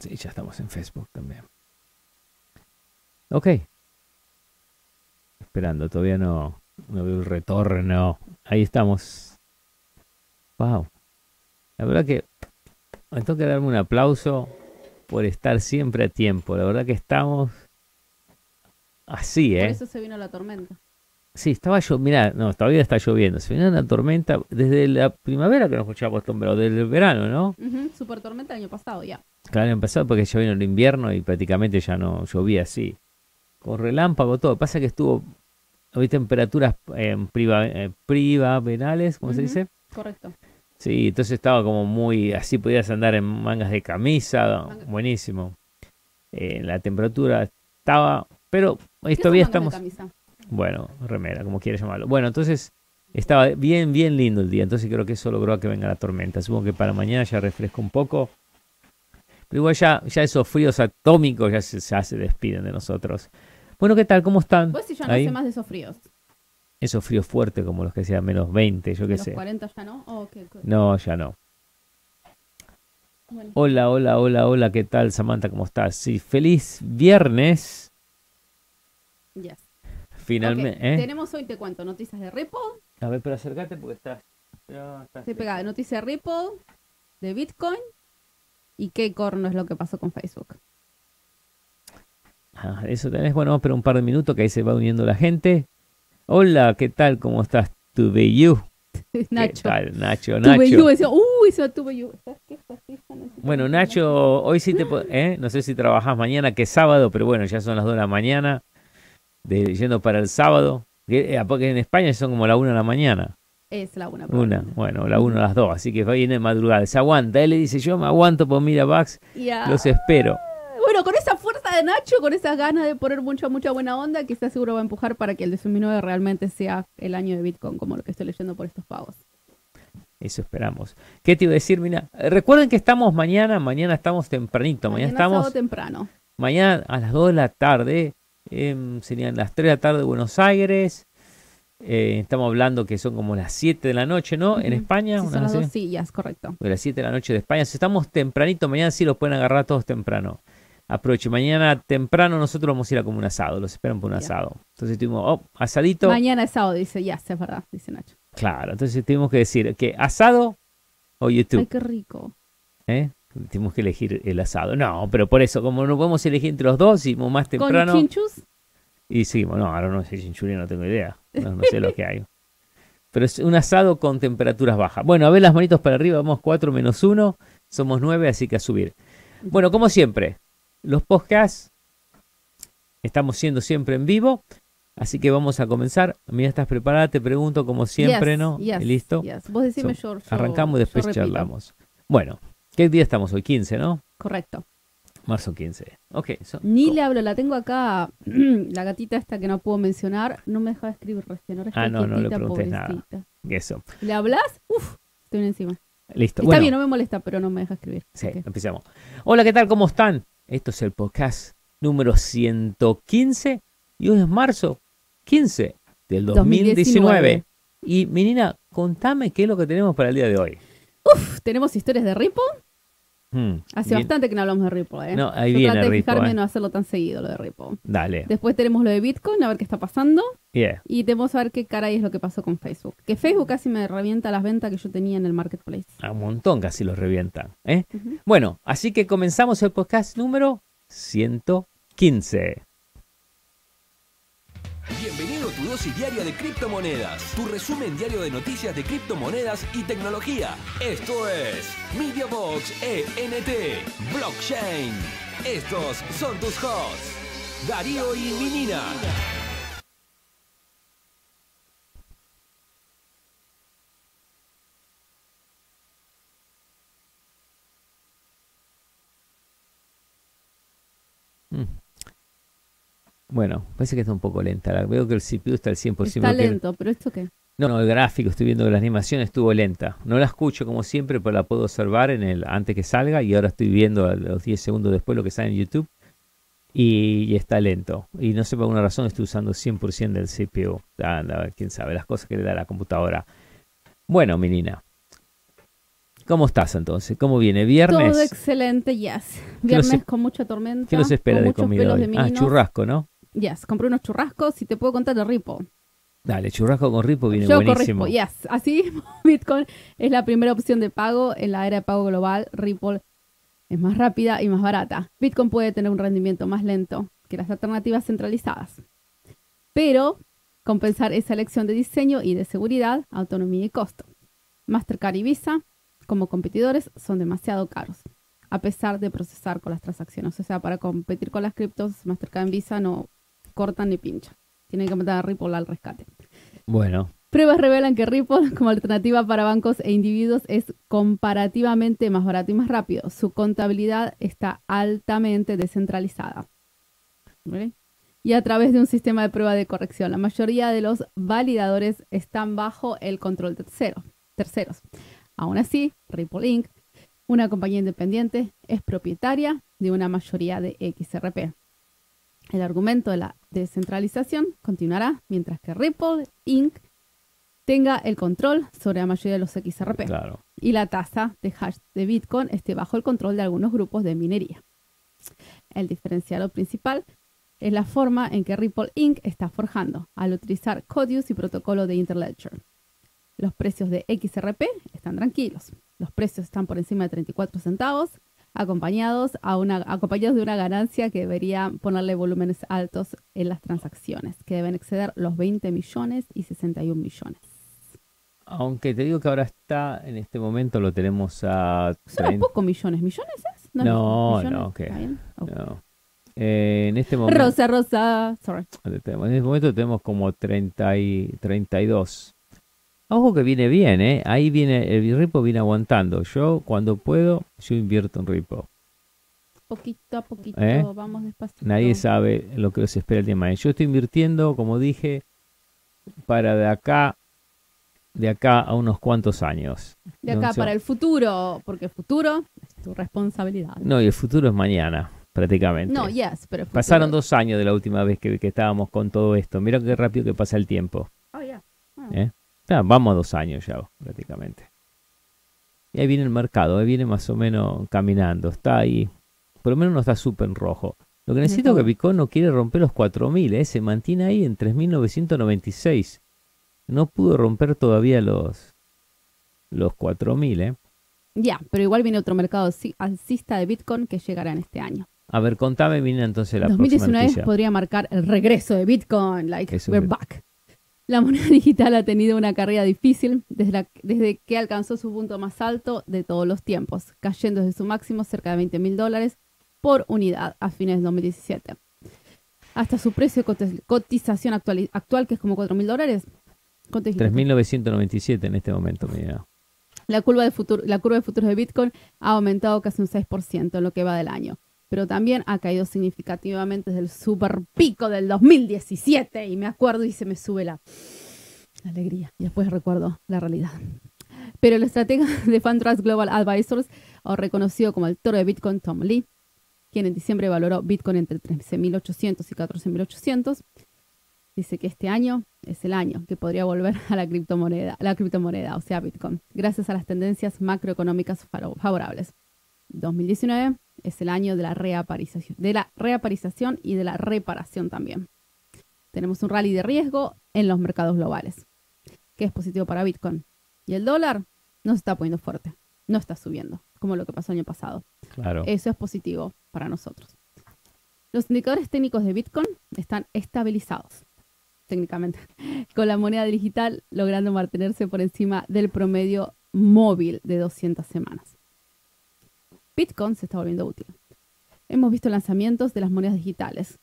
Sí, ya estamos en Facebook también. Ok. Esperando, todavía no, no veo el retorno. Ahí estamos. Wow. La verdad que me toca darme un aplauso por estar siempre a tiempo. La verdad que estamos así, ¿eh? Por eso se vino la tormenta. Sí, estaba yo, mirá, no, todavía está lloviendo. Se viene una tormenta desde la primavera que nos escuchamos acostumbrados, desde el verano, ¿no? Ujú, Super tormenta el año pasado ya. Claro, el año pasado porque ya vino el invierno y prácticamente ya no llovía así. Con relámpago, todo. Pasa que estuvo, hoy temperaturas eh, priva, eh, ¿cómo se dice? Correcto. Sí, entonces estaba como muy, así podías andar en mangas de camisa, Manga- buenísimo. Eh, la temperatura estaba, pero hoy ¿Qué todavía estamos, de camisa? Bueno, remera, como quieras llamarlo. Bueno, entonces estaba bien, bien lindo el día, entonces creo que eso logró a que venga la tormenta. Supongo que para mañana ya refresca un poco. Pero igual ya, ya esos fríos atómicos ya se, ya se despiden de nosotros. Bueno, ¿qué tal? ¿Cómo están? Pues si ya no Ahí. hace más de esos fríos. Esos fríos fuertes como los que hacían menos 20, yo qué Los sé. 40 ya no. Oh, ok, ok. No, ya no. Bueno. Hola, hola, hola, hola, ¿qué tal Samantha? ¿Cómo estás? Sí, feliz viernes. Yes. Finalmente. ¿eh? Tenemos hoy, te cuento, noticias de Ripple. A ver, pero acércate porque estás. ya estás- Estoy pegada. Noticias de Ripple, de Bitcoin y qué corno es lo que pasó con Facebook. Ah, eso tenés. Bueno, vamos a esperar un par de minutos que ahí se va uniendo la gente. Hola, ¿qué tal? ¿Cómo estás? Tuve you. Nacho. ¿Qué tal, Nacho? Tuve you, Nacho. tuve you. ¿Sabes qué? Esta fija necesita Bueno, Nacho, hoy sí te. ¿eh? No sé si trabajás mañana, que es sábado, pero bueno, ya son las 2 de la mañana. De, yendo para el sábado. Que, eh, Porque en España son como la 1 de la mañana. Es la una. Una, probablemente. bueno, la 1 a las 2, así que viene de madrugada. Se aguanta. Él le dice: Yo me aguanto por mira, Bax, Ya. los espero. Bueno, con esa fuerza de Nacho, con esas ganas de poner mucha, mucha buena onda, quizás seguro va a empujar para que el 2009 realmente sea el año de Bitcoin, como lo que estoy leyendo por estos pagos. Eso esperamos. ¿Qué te iba a decir? Mira, recuerden que estamos mañana, mañana estamos tempranito, mañana, estamos temprano. mañana a las 2 de la tarde, em, serían las 3 de la tarde de Buenos Aires. Eh, estamos hablando que son como las 7 de la noche, ¿no? En. España, Sí, una son las dos, es correcto. de las 7 de la noche de España. Si estamos tempranito, mañana sí los pueden agarrar todos temprano. Aproveche, mañana temprano nosotros vamos a ir a como un asado, los esperan por un asado. Entonces tuvimos, oh, asadito. Mañana es sábado, dice, ya, sí, es verdad, dice Nacho. Claro, entonces tuvimos que decir que asado o YouTube. Ay, qué rico. ¿eh? Tuvimos que elegir el asado. No, pero por eso, como no podemos elegir entre los dos, hicimos más temprano. Con chinchus, Y seguimos, no, ahora no sé chinchurria, no tengo idea. No, no sé lo que hay. Pero es un asado con temperaturas bajas. Bueno, a ver las manitos para arriba, vamos 4 menos 1, somos 9, así que a subir. Bueno, como siempre, los podcasts estamos siendo siempre en vivo, así que vamos a comenzar. Mira, estás preparada, te pregunto como siempre, Yes, ¿no? yes, ¿Listo? yes. Vos decime So, yo, yo- Arrancamos y después charlamos. Bueno, ¿qué día estamos hoy? 15, ¿no? Correcto. Marzo 15. Ok. so- Ni le hablo, la tengo acá, la gatita esta que no puedo mencionar, no me deja escribir recién. Ahora Ah, no, no le preguntes nada. pobrecita. Eso. ¿Le hablas? Uf, estoy encima. Listo. Está bueno, bien, no me molesta, pero no me deja escribir. Sí, empezamos. Hola, ¿qué tal? ¿Cómo están? Esto es el podcast número 115 y hoy es marzo 15 del 2019. 2019. Y menina, contame qué es lo que tenemos para el día de hoy. Uf, tenemos historias de Ripple. Hmm, Hace bien. bastante que no hablamos de Ripple, ¿eh? No, ahí Yo viene traté de Ripple, fijarme eh. no hacerlo tan seguido lo de Ripple. Dale. Después tenemos lo de Bitcoin, a ver qué está pasando. Yeah. Y tenemos a ver qué caray es lo que pasó con Facebook. Que Facebook casi me revienta las ventas que yo tenía en el marketplace. A un montón casi los revientan. ¿eh? Bueno, así que comenzamos el podcast número 115. Dosis de criptomonedas, tu resumen diario de noticias de criptomonedas y tecnología. Esto es MediaBox ENT Blockchain. Estos son tus hosts, Darío y Minina. Mm. Bueno, parece que está un poco lenta. Veo que el CPU está al 100%. Está que- lento, pero ¿esto qué? No, no, el gráfico, estoy viendo que la animación estuvo lenta. No la escucho como siempre, pero la puedo observar en el antes que salga y ahora estoy viendo a los 10 segundos después lo que sale en YouTube y, y está lento. Y no sé por alguna razón estoy usando 100% del CPU. Anda, quién sabe, las cosas que le da la computadora. Bueno, menina. ¿Cómo estás entonces? ¿Cómo viene? ¿Viernes? Todo excelente, yes. ¿Qué nos Viernes con mucha tormenta. ¿Qué nos espera con de comida de Ah, churrasco, ¿no? Yes, compré unos churrascos y te puedo contar de Ripple. Dale, churrasco con ripo viene Yo con buenísimo. Ripple, yes. Así Bitcoin es la primera opción de pago en la era de pago global. Ripple es más rápida y más barata. Bitcoin puede tener un rendimiento más lento que las alternativas centralizadas. Pero compensar esa elección de diseño y de seguridad, autonomía y costo. Mastercard y Visa, como competidores, son demasiado caros, a pesar de procesar con las transacciones. O sea, para competir con las criptos, Mastercard y Visa no cortan ni pinchan. Tienen que meter a Ripple al rescate. Bueno, Pruebas revelan que Ripple, como alternativa para bancos e individuos, es comparativamente más barato y más rápido. Su contabilidad está altamente descentralizada. Y a través de un sistema de prueba de corrección. La mayoría de los validadores están bajo el control de tercero- terceros. Aún así, Ripple Inc., una compañía independiente, es propietaria de una mayoría de XRP. El argumento de la descentralización continuará mientras que Ripple Inc. tenga el control sobre la mayoría de los XRP claro. y la tasa de hash de Bitcoin esté bajo el control de algunos grupos de minería. El diferencial principal es la forma en que Ripple Inc. está forjando al utilizar Codius y protocolo de Interledger. Los precios de XRP están tranquilos. Los precios están por encima de 34 centavos, acompañados, a una, acompañados de una ganancia que debería ponerle volúmenes altos en las transacciones, que deben exceder los 20 millones y 61 millones. Aunque te digo que ahora está, en este momento lo tenemos a Son 30. pocos millones. ¿Millones es? No, millones. no. Ok. No. Eh, en este momento Rosa, Rosa. Sorry. en este momento tenemos como 30 y 32. Ojo que viene bien, ¿eh? Ahí viene, el Ripo viene aguantando. Yo, cuando puedo, yo invierto en Ripo. Poquito a poquito. ¿Eh? Vamos despacito. Nadie sabe lo que se espera el día de mañana. Yo estoy invirtiendo, como dije, para de acá, de acá a unos cuantos años. De acá No sé. para el futuro. Porque el futuro es tu responsabilidad. No, y el futuro es mañana, prácticamente. No, yes, pero Pasaron dos años de la última vez que, que estábamos con todo esto. Mira qué rápido que pasa el tiempo. Oh, yeah. Ah. ¿eh? Vamos a dos años ya, prácticamente. Y ahí viene el mercado, ahí viene más o menos caminando. Está ahí, por lo menos no está súper rojo. Lo que necesito es que. Bitcoin no quiere romper los 4.000, ¿eh? se mantiene ahí en 3.996. No pudo romper todavía los, los 4.000. ¿eh? Ya, pero igual viene otro mercado alci- alcista de Bitcoin que llegará en este año. A ver, contame, viene entonces la próxima 2019 noticia. podría marcar el regreso de Bitcoin, like Eso we're back. La moneda digital ha tenido una carrera difícil desde, la- desde que alcanzó su punto más alto de todos los tiempos, cayendo desde su máximo cerca de 20 mil dólares por unidad a fines de 2017. Hasta su precio de cotización actual, actual que es como 4 mil dólares. ¿Cuánto dijiste? 3.997 en este momento, mira. La curva, de futuro, la curva de futuros de Bitcoin ha aumentado casi un 6% en lo que va del año, pero también ha caído significativamente desde el super pico del 2017 y me acuerdo y se me sube la alegría y después recuerdo la realidad. Pero el estratega de FunTrust Global Advisors, o reconocido como el toro de Bitcoin, Tom Lee, quien en diciembre valoró Bitcoin entre 13.800 y 14.800, dice que este año es el año que podría volver a la criptomoneda, la criptomoneda, o sea, Bitcoin, gracias a las tendencias macroeconómicas favorables. 2019 es el año de la reaparización, de la reaparización y de la reparación también. Tenemos un rally de riesgo en los mercados globales, que es positivo para Bitcoin. Y el dólar no se está poniendo fuerte, no está subiendo, como lo que pasó el año pasado. Claro. Eso es positivo para nosotros. Los indicadores técnicos de Bitcoin están estabilizados técnicamente, con la moneda digital logrando mantenerse por encima del promedio móvil de 200 semanas. Bitcoin se está volviendo útil. Hemos visto lanzamientos de las monedas digitales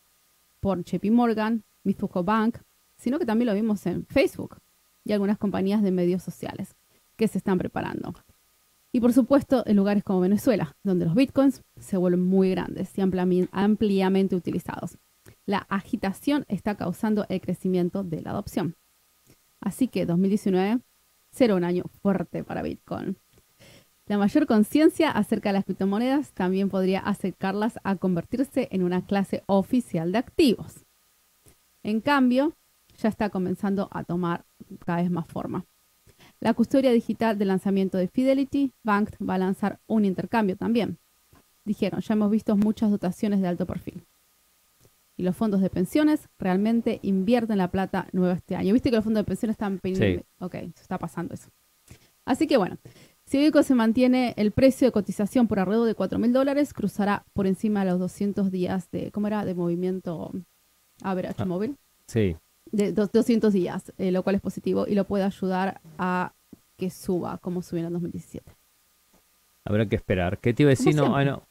por JP Morgan, Mizuho Bank, sino que también lo vimos en Facebook y algunas compañías de medios sociales que se están preparando. Y por supuesto en lugares como Venezuela, donde los bitcoins se vuelven muy grandes y ampliamente utilizados. La agitación está causando el crecimiento de la adopción. Así que 2019 será un año fuerte para Bitcoin. La mayor conciencia acerca de las criptomonedas también podría acercarlas a convertirse en una clase oficial de activos. En cambio, ya está comenzando a tomar cada vez más forma. La custodia digital del lanzamiento de Fidelity Bank va a lanzar un intercambio también. Dijeron, ya hemos visto muchas dotaciones de alto perfil. Y los fondos de pensiones realmente invierten la plata nueva este año. Viste que los fondos de pensiones están... Sí. Ok, está pasando eso. Así que bueno, si Bitcoin se mantiene el precio de cotización por alrededor de 4 mil dólares, cruzará por encima de los 200 días de, ¿cómo era? De movimiento average Ah. móvil. Sí. De dos- 200 días, eh, lo cual es positivo y lo puede ayudar a que suba como subió en el 2017. Habrá que esperar. ¿Qué te iba a decir? Como No, ah, no.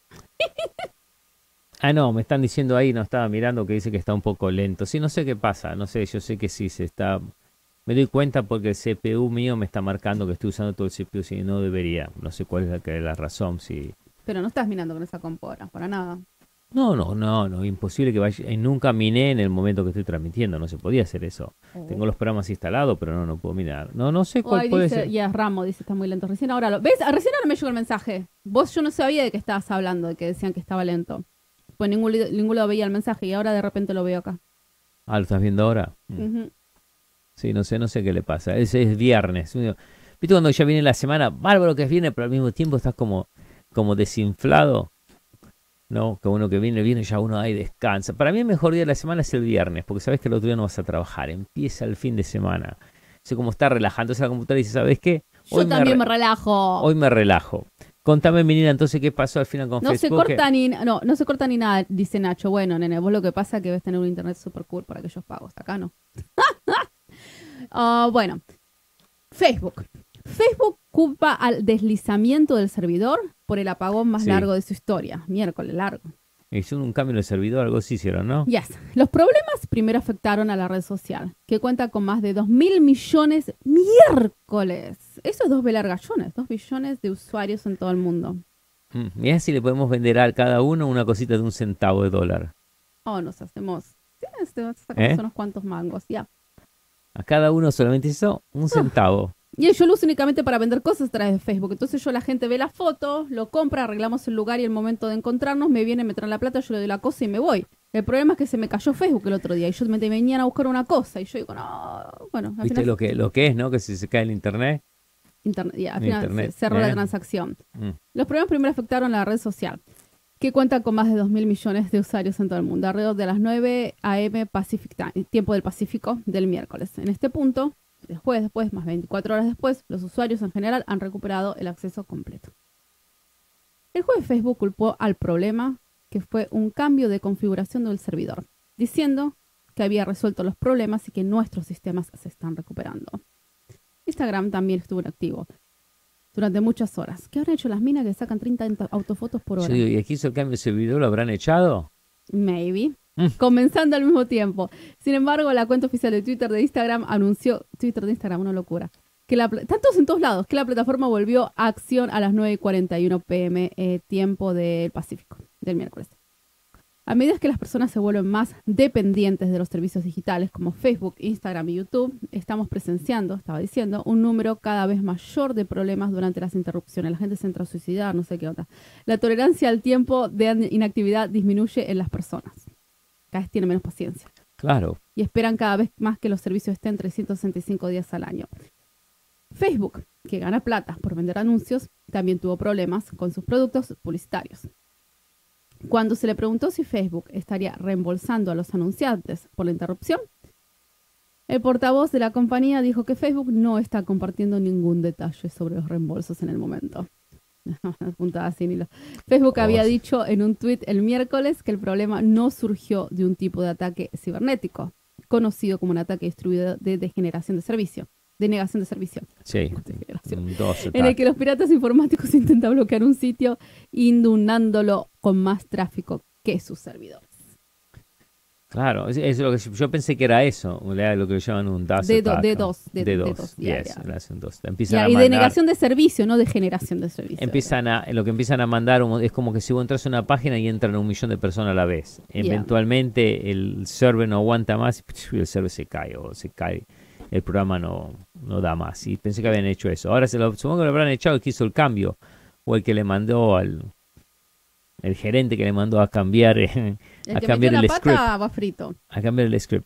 Ah, no, me están diciendo ahí, no estaba mirando, que dice que está un poco lento. Sí, no sé qué pasa, no sé, yo sé que sí se está... Me doy cuenta porque el CPU mío me está marcando que estoy usando todo el CPU si no debería. No sé cuál es la, que- la razón, si... Pero no estás minando con esa compora, para nada. No, no, no, no, imposible que vaya... eh, nunca miné en el momento que estoy transmitiendo, no se podía hacer eso. Tengo los programas instalados, pero no, no puedo minar. No, no sé Oh, cuál puede dice, ser. ya Ramo dice, está muy lento. Recién ahora lo. ¿Ves? Ah, Recién ahora me llegó el mensaje. Vos yo no sabía de qué estabas hablando, de que decían que estaba lento. Pues ningún, li- ninguno veía el mensaje y ahora de repente lo veo acá. Ah, ¿lo estás viendo ahora? Ujú. Sí, no sé, no sé qué le pasa. Es, es viernes. Viste cuando ya viene la semana, bárbaro que es viernes, pero al mismo tiempo estás como, como desinflado. ¿No? Que uno que viene, viene ya uno ahí descansa. Para mí el mejor día de la semana es el viernes, porque sabes que el otro día no vas a trabajar. Empieza el fin de semana. Es como estar relajando la computadora y dice, ¿sabes qué? Yo me también me relajo. Hoy me relajo. Contame, menina, entonces, ¿qué pasó al final con no se corta ni no, no se corta ni nada, dice Nacho. Bueno, nene, vos lo que pasa es que ves tener un internet super cool para aquellos pagos. Acá no. Ah, bueno, Facebook. Facebook culpa al deslizamiento del servidor por el apagón más Sí. largo de su historia. Miércoles largo. Hicieron un cambio en el servidor, algo así hicieron, ¿no? Yes. Los problemas primero afectaron a la red social, que cuenta con más de 2 mil millones miércoles. Eso es dos velargallones, 2 billones de usuarios en todo el mundo. Mm, Mirá si le podemos vender a cada uno una cosita de un centavo de dólar. Oh, nos hacemos. sí, este, sacamos ¿Eh? unos cuantos mangos, ya. A cada uno solamente eso, un centavo. Y yo lo uso únicamente para vender cosas a través de Facebook. Entonces yo la gente ve la foto, lo compra, arreglamos el lugar y el momento de encontrarnos, me viene, me traen la plata, yo le doy la cosa y me voy. El problema es que se me cayó Facebook el otro día y yo me venían a buscar una cosa y yo digo, no, bueno, al ¿Viste final, lo que, lo que es, no? Que si se cae el internet. internet, ya, al final internet, cerró la transacción. Mm. Los problemas primero afectaron a la red social, que cuenta con más de 2 mil millones de usuarios en todo el mundo, alrededor de las 9 a.m. Pacific Time, tiempo del Pacífico del miércoles. En este punto, después, después, más 24 horas después, los usuarios en general han recuperado el acceso completo. El jueves Facebook culpó al problema, que fue un cambio de configuración del servidor, diciendo que había resuelto los problemas y que nuestros sistemas se están recuperando. Instagram también estuvo inactivo durante muchas horas. ¿Qué habrán hecho las minas que sacan 30 auto- autofotos por Yo hora? digo, ¿y aquí hizo el cambio de servidor? ¿Lo habrán echado? Maybe. Mm. Comenzando al mismo tiempo. Sin embargo, la cuenta oficial de Twitter de Instagram anunció, Twitter de Instagram, una locura, que la, están todos en todos lados, que la plataforma volvió a acción a las 9.41 pm, eh, tiempo del Pacífico, del miércoles. A medida que las personas se vuelven más dependientes de los servicios digitales como Facebook, Instagram y YouTube, estamos presenciando, estaba diciendo, un número cada vez mayor de problemas durante las interrupciones. La gente se entra a suicidar, no sé qué onda. La tolerancia al tiempo de inactividad disminuye en las personas. Cada vez tienen menos paciencia Claro. y esperan cada vez más que los servicios estén 365 días al año. Facebook, que gana plata por vender anuncios, también tuvo problemas con sus productos publicitarios. Cuando se le preguntó si Facebook estaría reembolsando a los anunciantes por la interrupción, el portavoz de la compañía dijo que Facebook no está compartiendo ningún detalle sobre los reembolsos en el momento. Puntada sin hilo. Facebook había Oh, dicho en un tuit el miércoles que el problema no surgió de un tipo de ataque cibernético, conocido como un ataque distribuido de degeneración de servicio, denegación de servicio, Sí. Un dos en el que los piratas informáticos intentan bloquear un sitio inundándolo con más tráfico que sus servidores. Claro, es, es lo que yo, yo pensé que era eso, lo que llaman un DOS D- do- attack, D2, ¿no? D- D2, D2, ya, yes, ya. le hacen dos. Empiezan Ya, a y mandar, denegación de servicio, no de generación de servicio. empiezan a, lo que empiezan a mandar es como que si vos entras a una página y entran un millón de personas a la vez. Eventualmente el server no aguanta más y el server se cae o se cae. El programa no, no da más. Y pensé que habían hecho eso. Ahora se lo, supongo que lo habrán echado el que hizo el cambio o el que le mandó al el gerente que le mandó a cambiar El a que cambiar el script. pata va frito. a cambiar el script.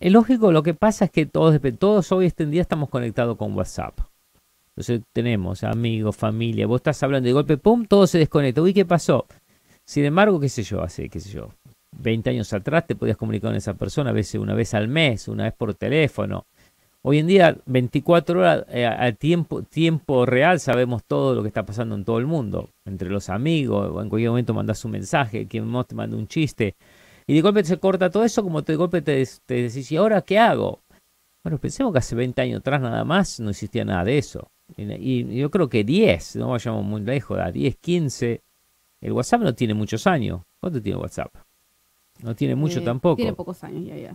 Es lógico, lo que pasa es que todos, todos hoy este día estamos conectados con WhatsApp. Entonces tenemos amigos, familia, vos estás hablando de golpe, pum, todo se desconecta. Uy, ¿qué pasó? Sin embargo, qué sé yo, hace, qué sé yo, 20 años atrás te podías comunicar con esa persona a veces una vez al mes, una vez por teléfono. Hoy en día, 24 horas eh, a tiempo, tiempo real, sabemos todo lo que está pasando en todo el mundo. Entre los amigos, o en cualquier momento mandas un mensaje, quien más te manda un chiste. Y de golpe se corta todo eso, como de golpe te, te decís, ¿y ahora qué hago? Bueno, pensemos que hace 20 años atrás nada más no existía nada de eso. Y, y yo creo que 10, no vayamos muy lejos, a 10, 15. El WhatsApp no tiene muchos años. ¿Cuánto tiene WhatsApp? No tiene mucho Eh, tampoco. Tiene pocos años, ya, ya.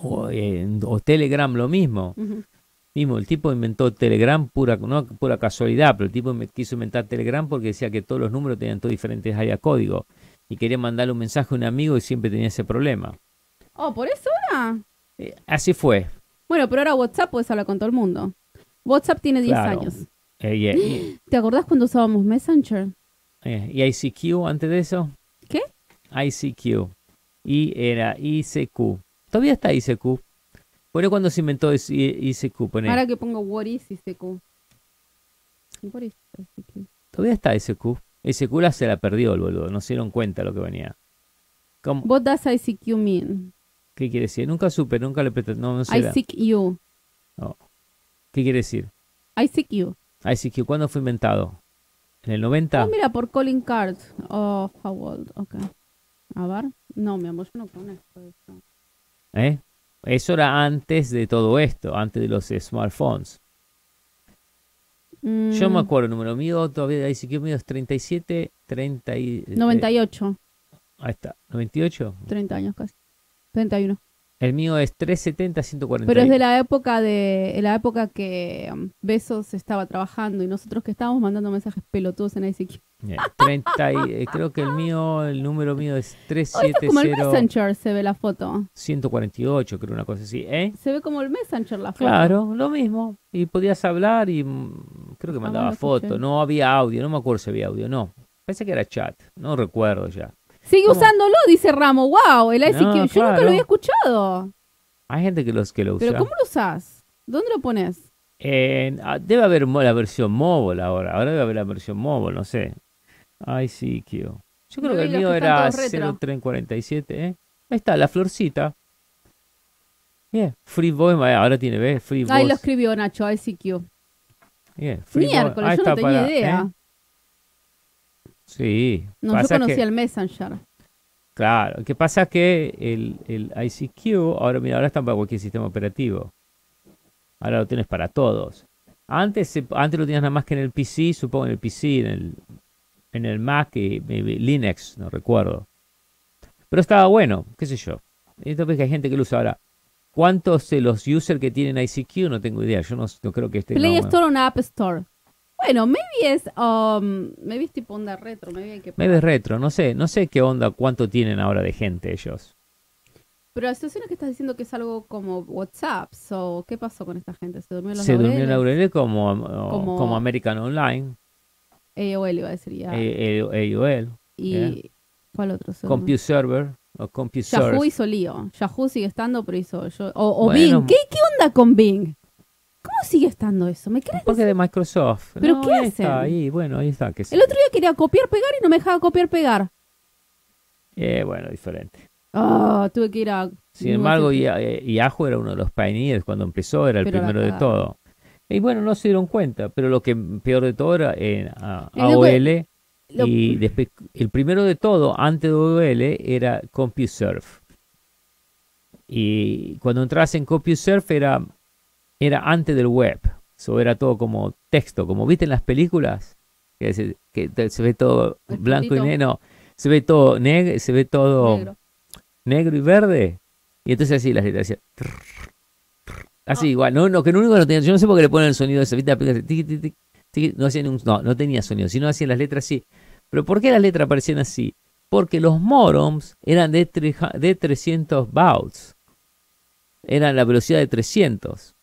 O, eh, o Telegram lo mismo. Mismo, el tipo inventó Telegram pura, no pura casualidad, pero el tipo quiso inventar Telegram porque decía que todos los números tenían todos diferentes áreas código. Y quería mandarle un mensaje a un amigo y siempre tenía ese problema. Oh, ¿por eso era? Eh, así fue. Bueno, pero ahora WhatsApp puedes hablar con todo el mundo. WhatsApp tiene 10 Claro. años. Eh, y- ¿Te acordás cuando usábamos Messenger? eh, y ICQ antes de eso. ¿Qué? ICQ. Y era ICQ. Todavía está ICQ. Pone cuando se inventó ICQ. Pone. Ahora que pongo What is ICQ. What is ICQ? Todavía está ICQ. ICQ la se la perdió el boludo. No se dieron cuenta lo que venía. ¿Cómo? What does ICQ mean? ¿Qué quiere decir? Nunca supe, nunca le pregunté. No, no sé. I la- seek you. ¿Qué quiere decir? I seek you. ICQ, ¿cuándo fue inventado? ¿En el 90? Oh, mira, por calling cards. Oh, how old. Ok. A ver. No, mi amor, yo no conozco eso. ¿Eh? Eso era antes de todo esto, antes de los smartphones. Yo Mm, me acuerdo, el número mío todavía de ICQ mío es 37, 30 y... eh, 98. ahí está, 98. 30 años casi. 31. El mío es 370, 140. Pero es de la época de de la época que um, Besos estaba trabajando y nosotros que estábamos mandando mensajes pelotudos en ICQ. Eh, 30 y- eh, creo que el mío, el número mío es Oh, esto es como el 370, Messenger, se ve la foto. 148, creo una cosa así, ¿eh? Se ve como el Messenger la foto. Claro, lo mismo. Y podías hablar y mm, creo que Ah, mandaba escuché. fotos. No había audio, no me acuerdo si había audio, no. Pensé que era chat, no recuerdo ya. Sigue ¿Cómo? usándolo, dice Ramo. Wow, el ICQ. No, Yo nunca lo había escuchado. Hay gente que los que lo usa. Pero ¿cómo lo usás? ¿Dónde lo pones? Ah, debe haber la versión móvil ahora. Ahora debe haber la versión móvil, no sé. ICQ. Yo creo que el mío era todos retro. 0347, ¿eh? Ahí está, la florcita. Yeah, Free Voice, eh, ahora tiene, ¿ves? Free Ahí lo escribió Nacho, ICQ. Yeah, Free. Miércoles, yo no tenía para- idea. ¿eh? Sí. No, yo pasa conocía que- el Messenger. Claro, lo que pasa es que el, el ICQ, ahora mira, ahora está para cualquier sistema operativo. Ahora lo tienes para todos. Antes, antes lo tenías nada más que en el PC, supongo en el PC, en el, en el Mac y maybe Linux, no recuerdo. Pero estaba bueno, qué sé yo. Entonces que hay gente que lo usa ahora. ¿Cuántos de los users que tienen ICQ? No tengo idea. Yo no, no creo que esté. Play no, Store o App Store. Bueno, maybe es, um, maybe es tipo onda retro, maybe que Maybe es retro, no sé, no sé qué onda, cuánto tienen ahora de gente ellos. Pero la situación es que estás diciendo que es algo como WhatsApp, so, ¿qué pasó con esta gente? ¿Se durmió en los Se durmió en laureles? Laurel como, Como- como American Online. AOL iba a decir ya. AOL, y yeah. ¿cuál otro? CompuServer o CompuSource. Yahoo hizo lío. Yahoo sigue estando, pero hizo yo. O, o Bueno. Bing. ¿Qué, ¿Qué onda con Bing? ¿Cómo sigue estando eso? ¿Me crees? Porque de Microsoft. ¿Pero No, qué ahí hacen? Está, ahí, bueno, ahí está. Que sí. El otro día quería copiar, pegar y no me dejaba copiar, pegar. Eh, bueno, diferente. Ah, tuve que ir a. Sin embargo, Ya- eh, Yahoo era uno de los pioneers cuando empezó, era el Pero primero de todo. Y bueno, no se dieron cuenta, pero lo que peor de todo era en lo AOL. lo- Y después, el primero de todo, antes de AOL, era CompuServe. Y cuando entras en CompuServe era, era antes del web. So era todo como texto, como viste en las películas, que se, que te- se ve todo El blanco y negro, se ve todo negro, se ve todo Negro. negro y verde. Y entonces así las letras trrr, Así Ah. igual, no, no, que lo único que no tenía, yo no sé por qué le ponen el sonido de ese, ¿viste? No hacían un- no, no tenía sonido, sino hacían las letras así. Pero ¿por qué las letras aparecían así? Porque los modems eran de, treja- de 300 bauts. Eran la velocidad de 300.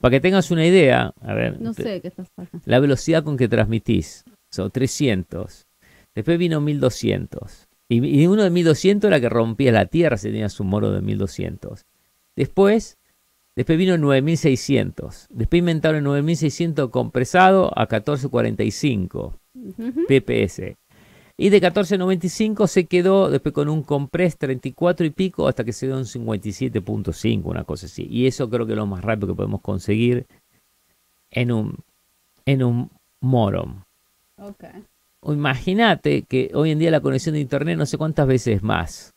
Para que tengas una idea, a ver, No sé qué estás pasando. la velocidad con que transmitís. Son 300. Después vino 1200. Y, y uno de 1200 era que rompía la tierra si tenías un moro de 1200. Después Después vino el 9600. Después inventaron el 9600 compresado a 1445 Ujú. pps. Y de 1495 se quedó después con un compress 34 y pico hasta que se dio un 57.5, una cosa así. Y eso creo que es lo más rápido que podemos conseguir en un, en un morom. Ok. O Imagínate que hoy en día la conexión de internet no sé cuántas veces más.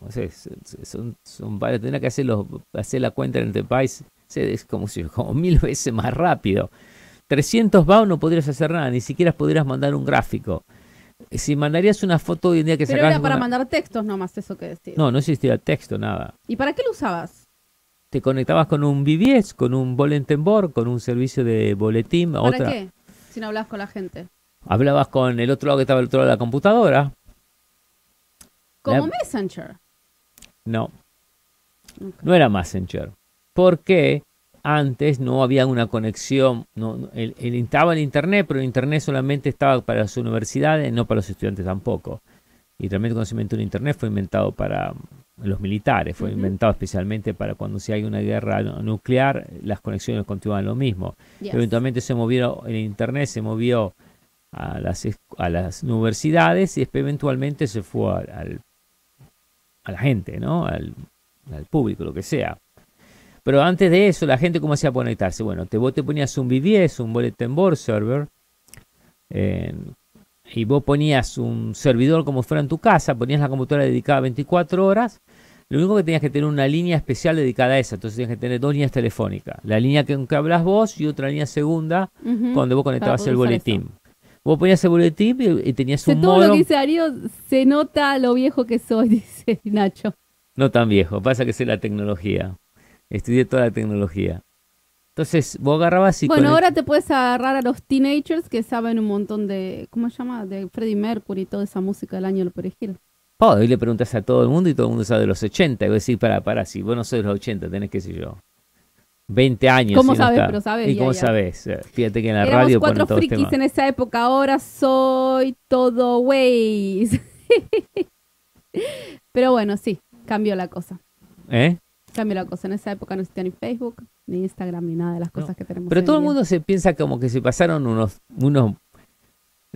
O sea, es- es- son, son varios, tendrá que hacer, los- hacer la cuenta en Enterprise, se- es como, si, como mil veces más rápido. 300 BAU no podrías hacer nada, ni siquiera podrías mandar un gráfico. Si mandarías una foto hoy en día que Pero era para una- mandar textos nomás, eso que decir. No, no existía texto, nada. ¿Y para qué lo usabas? Te conectabas con un BBS, con un bulletin board, con un servicio de boletín. ¿Para otra. qué? Si no hablas con la gente. Hablabas con el otro lado que estaba al otro lado de la computadora. Como La- Messenger. No, no era Messenger. Porque antes no había una conexión. No, estaba el Internet, pero el Internet solamente estaba para las universidades, no para los estudiantes tampoco. Y realmente el conocimiento de Internet fue inventado para los militares, fue inventado especialmente para cuando si hay una guerra nu- nuclear, las conexiones continúan lo mismo. Yes. Eventualmente se movió, el Internet se movió a las, es- a las universidades y después eventualmente se fue al, al- a la gente, ¿no? Al, al público, lo que sea. Pero antes de eso, la gente cómo hacía conectarse. Bueno, te, vos te ponías un BBS, un Bulletin Board Server, eh, y vos ponías un servidor como fuera en tu casa, ponías la computadora dedicada 24 horas. Lo único que tenías que tener una línea especial dedicada a esa. Entonces tenías que tener dos líneas telefónicas. La línea que, que hablas vos y otra línea segunda Ujú. cuando vos conectabas el boletín. Vos ponías el boletín y, y tenías De un todo lo que dice Darío, se nota lo viejo que soy, dice Nacho. no tan viejo, pasa que sé la tecnología. Estudié toda la tecnología. Entonces, vos agarrabas y Bueno, ahora te puedes agarrar a los teenagers que saben un montón de, ¿cómo se llama? De Freddie Mercury y toda esa música del año del perejil. Oh, y le preguntas a todo el mundo y todo el mundo sabe de los 80. Y vos decís, para, para, si vos no sos de los 80, tenés que sé yo. 20 años. ¿Cómo no está. Pero sabés, ¿Y ya, cómo ya. sabés? Eh, Fíjate que en la Éramos radio cuatro frikis en esa época, ahora soy todo ways. Pero bueno, sí, cambió la cosa. ¿Eh? Cambió la cosa. En esa época no existía ni Facebook, ni Instagram, ni nada de las cosas que tenemos. Pero hoy todo el mundo se piensa como que se pasaron unos, unos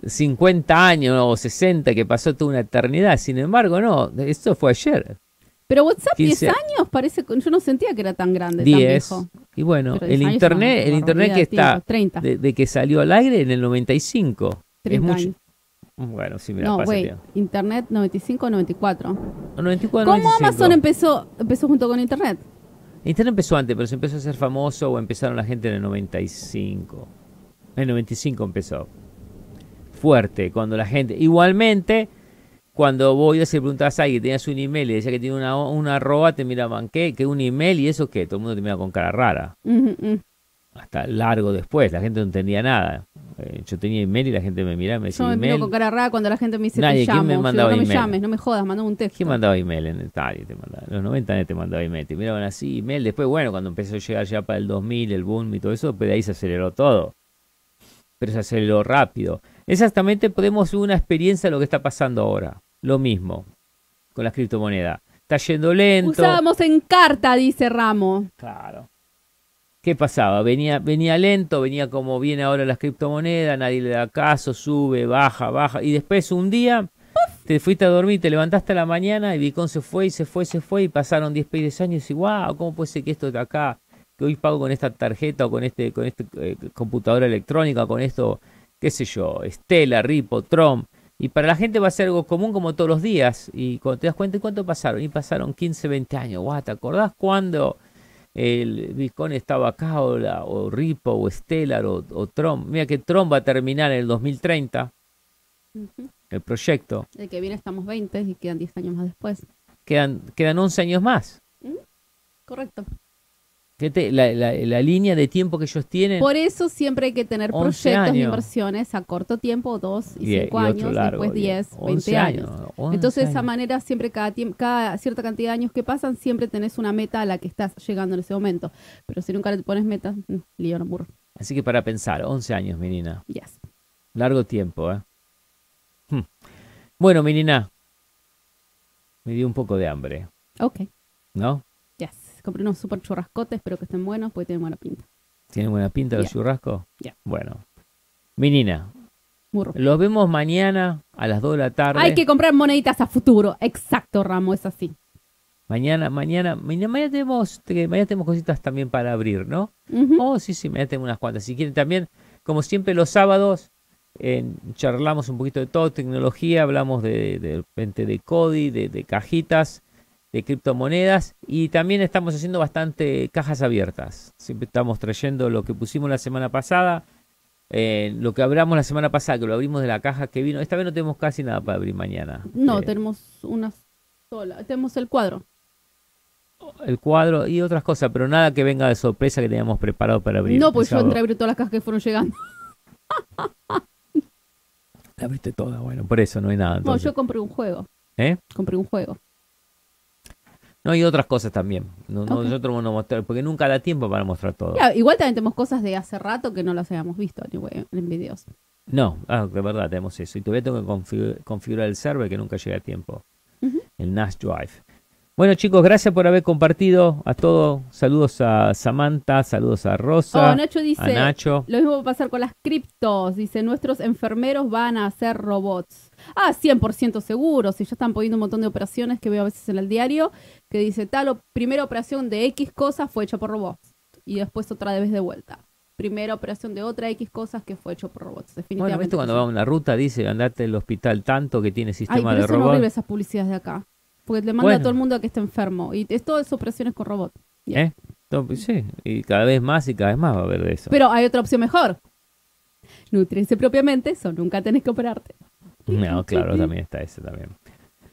50 años o 60, que pasó toda una eternidad. Sin embargo, no, esto fue ayer. Pero WhatsApp 10 15 años parece, yo no sentía que era tan grande, tan 10. viejo. Y bueno, el 10 internet, es el internet que está tiempo, 30, de, de que salió al aire en el 95. Es 30 mucho. años. Bueno, sí, mira, No, pasa tiempo. internet 95, 94. 94, ¿Cómo 95. Amazon empezó, empezó junto con internet? Internet empezó antes, pero se empezó a hacer famoso o empezaron la gente en el 95. En el 95 empezó. Fuerte, cuando la gente. Igualmente, cuando vos ibas y le preguntabas a alguien, tenías un email y decía que tiene una, una arroba, te miraban, ¿qué? ¿Qué un email y eso qué? Todo el mundo te miraba con cara rara. Hasta largo después, la gente no entendía nada. Eh, yo tenía email y la gente me miraba y me Yo decía, me miro email. con cara rara cuando la gente me dice Nadie, te ¿quién llamo. me Yo mandaba no me llames, no me jodas, mandame un texto. ¿Quién mandaba email en nadie te mandaba? En los 90 nadie te mandaba email. Te miraban así, email. Después, bueno, cuando empezó a llegar ya para el 2000, el boom y todo eso, pues de ahí se aceleró todo. Pero se aceleró rápido. Exactamente podemos ver una experiencia de lo que está pasando ahora. Lo mismo con las criptomonedas. Está yendo lento. Usábamos en carta, dice Ramo. Claro. ¿Qué pasaba? Venía, venía lento, venía como viene ahora las criptomonedas, nadie le da caso, sube, baja, baja. Y después un día te fuiste a dormir, te levantaste a la mañana y Bitcoin se fue y se fue, se fue y pasaron 10, 10 años y wow, ¿cómo puede ser que esto de acá, que hoy pago con esta tarjeta o con este, con este eh, computadora electrónica, con esto, qué sé yo, Stella, Ripple, Tron. Y para la gente va a ser algo común como todos los días. Y cuando te das cuenta, ¿cuánto pasaron? Y pasaron 15, 20 años. Guau, ¿te acordás cuando el Bitcoin estaba acá o, la, o Stellar o, o Tron? Mira que Tron va a terminar en el 2030, Ujú. el proyecto. El que viene estamos 20 y quedan 10 años más después. Quedan, quedan 11 años más. Correcto. Fíjate, la, la- la línea de tiempo que ellos tienen. Por eso siempre hay que tener 11 proyectos de años. inversiones a corto tiempo, 2 y y- 5 y otro años, largo, después 10, 11 20 años. 11 Entonces, de esa manera, siempre cada, cierta cantidad de años que pasan, siempre tenés una meta a la que estás llegando en ese momento. Pero si nunca le pones metas, mm, lío no burro. Así que para pensar, 11 años, menina. Yes. Largo tiempo, ¿eh? Hmm. Bueno, menina. Me dio un poco de hambre, Ok. ¿no? Compré unos super churrascotes, espero que estén buenos porque tienen buena pinta. ¿Tiene buena pinta los churrascos? Ya. Bueno. Menina, los vemos mañana a las 2 de la tarde. Hay que comprar moneditas a futuro. Exacto, Ramo, es así. Mañana, mañana, mañana, mañana tenemos, te- mañana tenemos cositas también para abrir, ¿no? Oh, sí, sí, mañana tenemos unas cuantas. Si quieren también, como siempre los sábados, eh, charlamos un poquito de todo, tecnología, hablamos de, de repente de CODI, de, de cajitas, de criptomonedas y también estamos haciendo bastante cajas abiertas. Siempre estamos trayendo lo que pusimos la semana pasada, eh, lo que hablamos la semana pasada, que lo abrimos de la caja que vino. Esta vez no tenemos casi nada para abrir mañana. No, Eh, tenemos una sola. Tenemos el cuadro. el cuadro y otras cosas, pero nada que venga de sorpresa que teníamos preparado para abrir. No, pues yo entré a abrir todas las cajas que fueron llegando. La abriste toda, bueno, por eso no hay nada. No, yo compré un juego. ¿Eh? Compré un juego. No, y otras cosas también. No, no, Ok. Nosotros a mostrar, porque nunca da tiempo para mostrar todo. Ya, igual también tenemos cosas de hace rato que no las habíamos visto anyway, en videos. No, ah, de verdad tenemos eso. Y todavía tengo que configu- configurar el server que nunca llega a tiempo. El NAS Drive. Bueno chicos, gracias por haber compartido a todos. Saludos a Samantha, saludos a Rosa, Oh, Nacho dice, a Nacho. lo mismo va a pasar con las criptos. Dice, nuestros enfermeros van a hacer robots. Ah, 100% seguro. Si ya están poniendo un montón de operaciones que veo a veces en el diario, que dice, tal, o- primera operación de X cosas fue hecha por robots. Y después otra vez de vuelta. Primera operación de otra X cosas que fue hecho por robots. Bueno, Definitivamente. ¿viste cuando va en una ruta dice andate al hospital tanto que tiene Ay, sistema pero de son robot? horribles esas publicidades de acá. Porque le manda Bueno. a todo el mundo a que esté enfermo. Y es todas operaciones con robot. ¿Eh? Pues sí, y cada vez más y cada vez más va a haber de eso. Pero hay otra opción mejor. Nutrirse propiamente, eso nunca tenés que operarte. No, claro, también está ese también.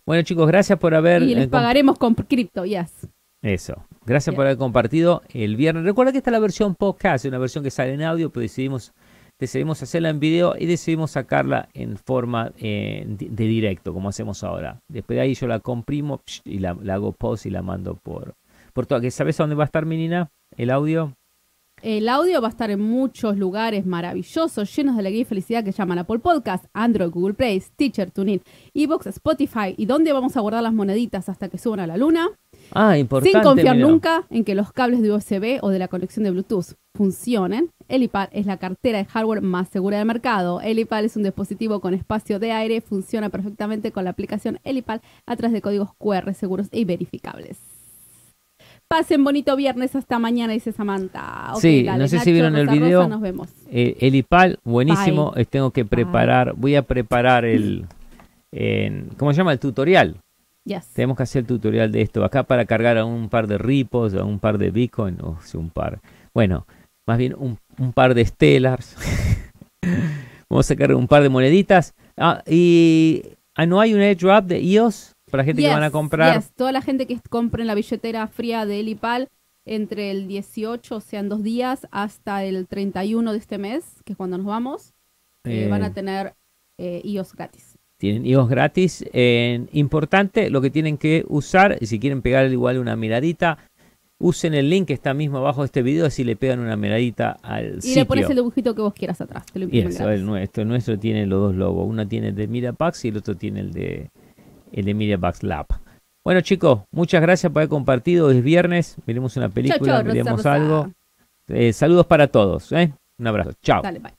Bueno chicos, gracias por haber... Y les eh, pagaremos con cripto, yes. Eso. Gracias por haber compartido el viernes. Recuerda que esta es la versión podcast, una versión que sale en audio, pero decidimos, decidimos hacerla en video y decidimos sacarla en forma eh, de, directo, como hacemos ahora. Después de ahí yo la comprimo y la, hago post y la mando por, por todo. ¿Que ¿Sabes dónde va a estar, menina? El audio. El audio va a estar en muchos lugares maravillosos, llenos de alegría y felicidad que llaman Apple Podcast, Android, Google Play, Stitcher, TuneIn, Evox, Spotify. ¿Y dónde vamos a guardar las moneditas hasta que suban a la luna? Ah, importante. Sin confiar mira. nunca en que los cables de USB o de la conexión de Bluetooth funcionen. Elipal es la cartera de hardware más segura del mercado. Elipal es un dispositivo con espacio de aire, funciona perfectamente con la aplicación Elipal a través de códigos QR seguros y verificables. Pasen bonito viernes hasta mañana, dice Samantha. Sí, dale, no sé si vieron el Rosa, video. nos vemos. Eh, el IPAL, buenísimo. Tengo que preparar, voy a preparar el... ¿Cómo se llama? El tutorial. Yes. Tenemos que hacer el tutorial de esto acá para cargar a un par de ripos, a un par de Bitcoin, o sea, un par. Bueno, más bien un, un par de Stellars. Vamos a cargar un par de moneditas. Ah, y ah, no hay un airdrop de iOS para gente que van a comprar. yes. Toda la gente que compre la billetera fría de Elipal entre el 18, o sea, en dos días, hasta el 31 de este mes, que es cuando nos vamos, eh, Eh, van a tener eh, iOS gratis. Tienen iOS gratis. Importante, lo que tienen que usar, y si quieren pegar igual una miradita, usen el link que está mismo abajo de este video, así le pegan una miradita al Y sitio. le pones el dibujito que vos quieras atrás. Te lo Y eso, el nuestro, el nuestro tiene los dos logos. Uno tiene el de MediaPax y el otro tiene el de el de MediaPax Lab. Bueno chicos, muchas gracias por haber compartido. Es viernes, miremos una película, chau, Rosa, miremos Rosa. algo. Eh, saludos para todos. ¿eh? Un abrazo. Chao. Dale, bye.